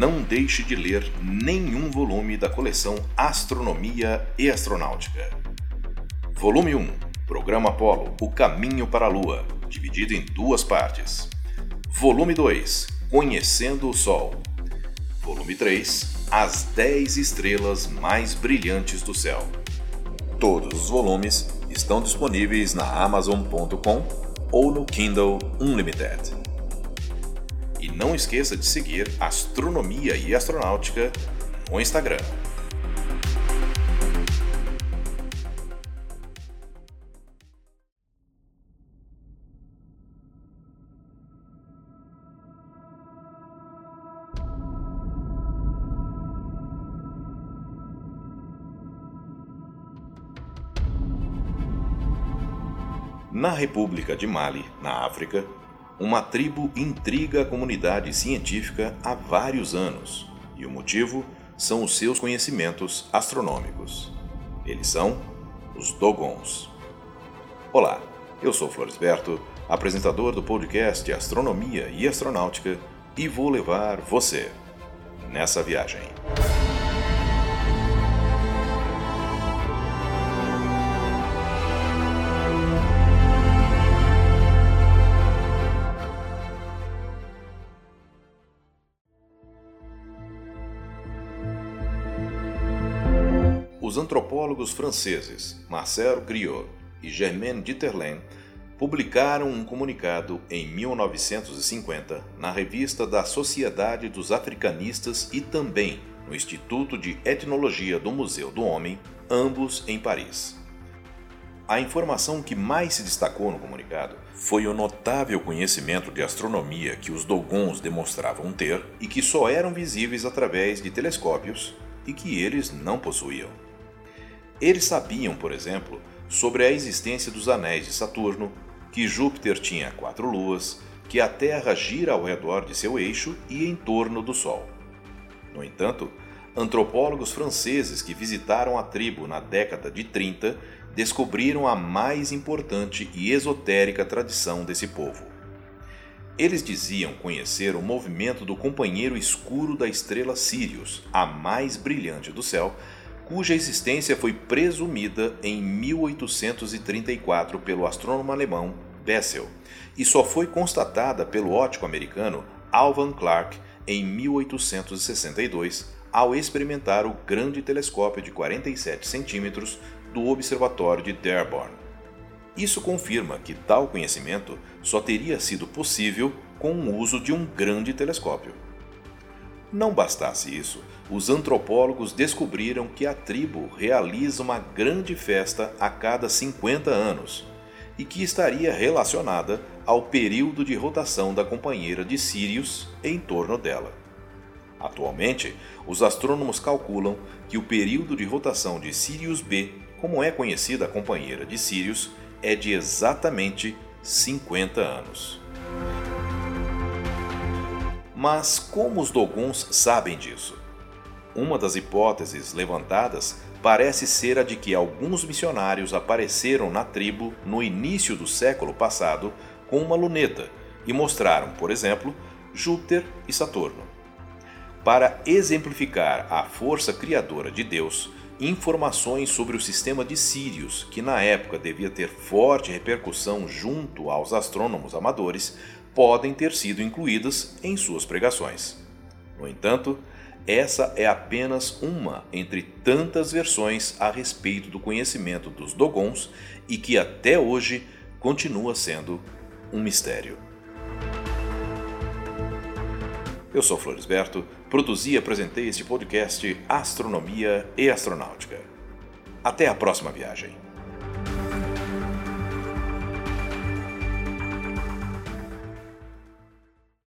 não deixe de ler nenhum volume da coleção Astronomia e Astronáutica. Volume 1 Programa Apolo O Caminho para a Lua, dividido em duas partes. Volume 2 Conhecendo o Sol. Volume 3 As 10 estrelas mais brilhantes do céu. Todos os volumes estão disponíveis na Amazon.com ou no Kindle Unlimited. Não esqueça de seguir Astronomia e Astronáutica no Instagram. Na República de Mali, na África, uma tribo intriga a comunidade científica há vários anos, e o motivo são os seus conhecimentos astronômicos. Eles são os Dogons. Olá, eu sou Floresberto, apresentador do podcast Astronomia e Astronáutica, e vou levar você nessa viagem. Os antropólogos franceses Marcel Griot e Germaine Dieterlen publicaram um comunicado em 1950 na revista da Sociedade dos Africanistas e também no Instituto de Etnologia do Museu do Homem, ambos em Paris. A informação que mais se destacou no comunicado foi o notável conhecimento de astronomia que os Dogons demonstravam ter e que só eram visíveis através de telescópios e que eles não possuíam. Eles sabiam, por exemplo, sobre a existência dos anéis de Saturno, que Júpiter tinha quatro luas, que a Terra gira ao redor de seu eixo e em torno do Sol. No entanto, antropólogos franceses que visitaram a tribo na década de 30 descobriram a mais importante e esotérica tradição desse povo. Eles diziam conhecer o movimento do companheiro escuro da estrela Sirius, a mais brilhante do céu, cuja existência foi presumida em 1834 pelo astrônomo alemão Bessel e só foi constatada pelo ótico americano Alvan Clark em 1862 ao experimentar o grande telescópio de 47 centímetros do Observatório de Dearborn. Isso confirma que tal conhecimento só teria sido possível com o uso de um grande telescópio. Não bastasse isso, os antropólogos descobriram que a tribo realiza uma grande festa a cada 50 anos e que estaria relacionada ao período de rotação da companheira de Sirius em torno dela. Atualmente, os astrônomos calculam que o período de rotação de Sirius B, como é conhecida a companheira de Sirius, é de exatamente 50 anos. Mas como os Doguns sabem disso? Uma das hipóteses levantadas parece ser a de que alguns missionários apareceram na tribo no início do século passado com uma luneta e mostraram, por exemplo, Júpiter e Saturno. Para exemplificar a força criadora de Deus, informações sobre o sistema de Sírios, que na época devia ter forte repercussão junto aos astrônomos amadores, podem ter sido incluídas em suas pregações. No entanto, essa é apenas uma entre tantas versões a respeito do conhecimento dos Dogons e que até hoje continua sendo um mistério. Eu sou Floresberto, produzi e apresentei este podcast Astronomia e Astronáutica. Até a próxima viagem.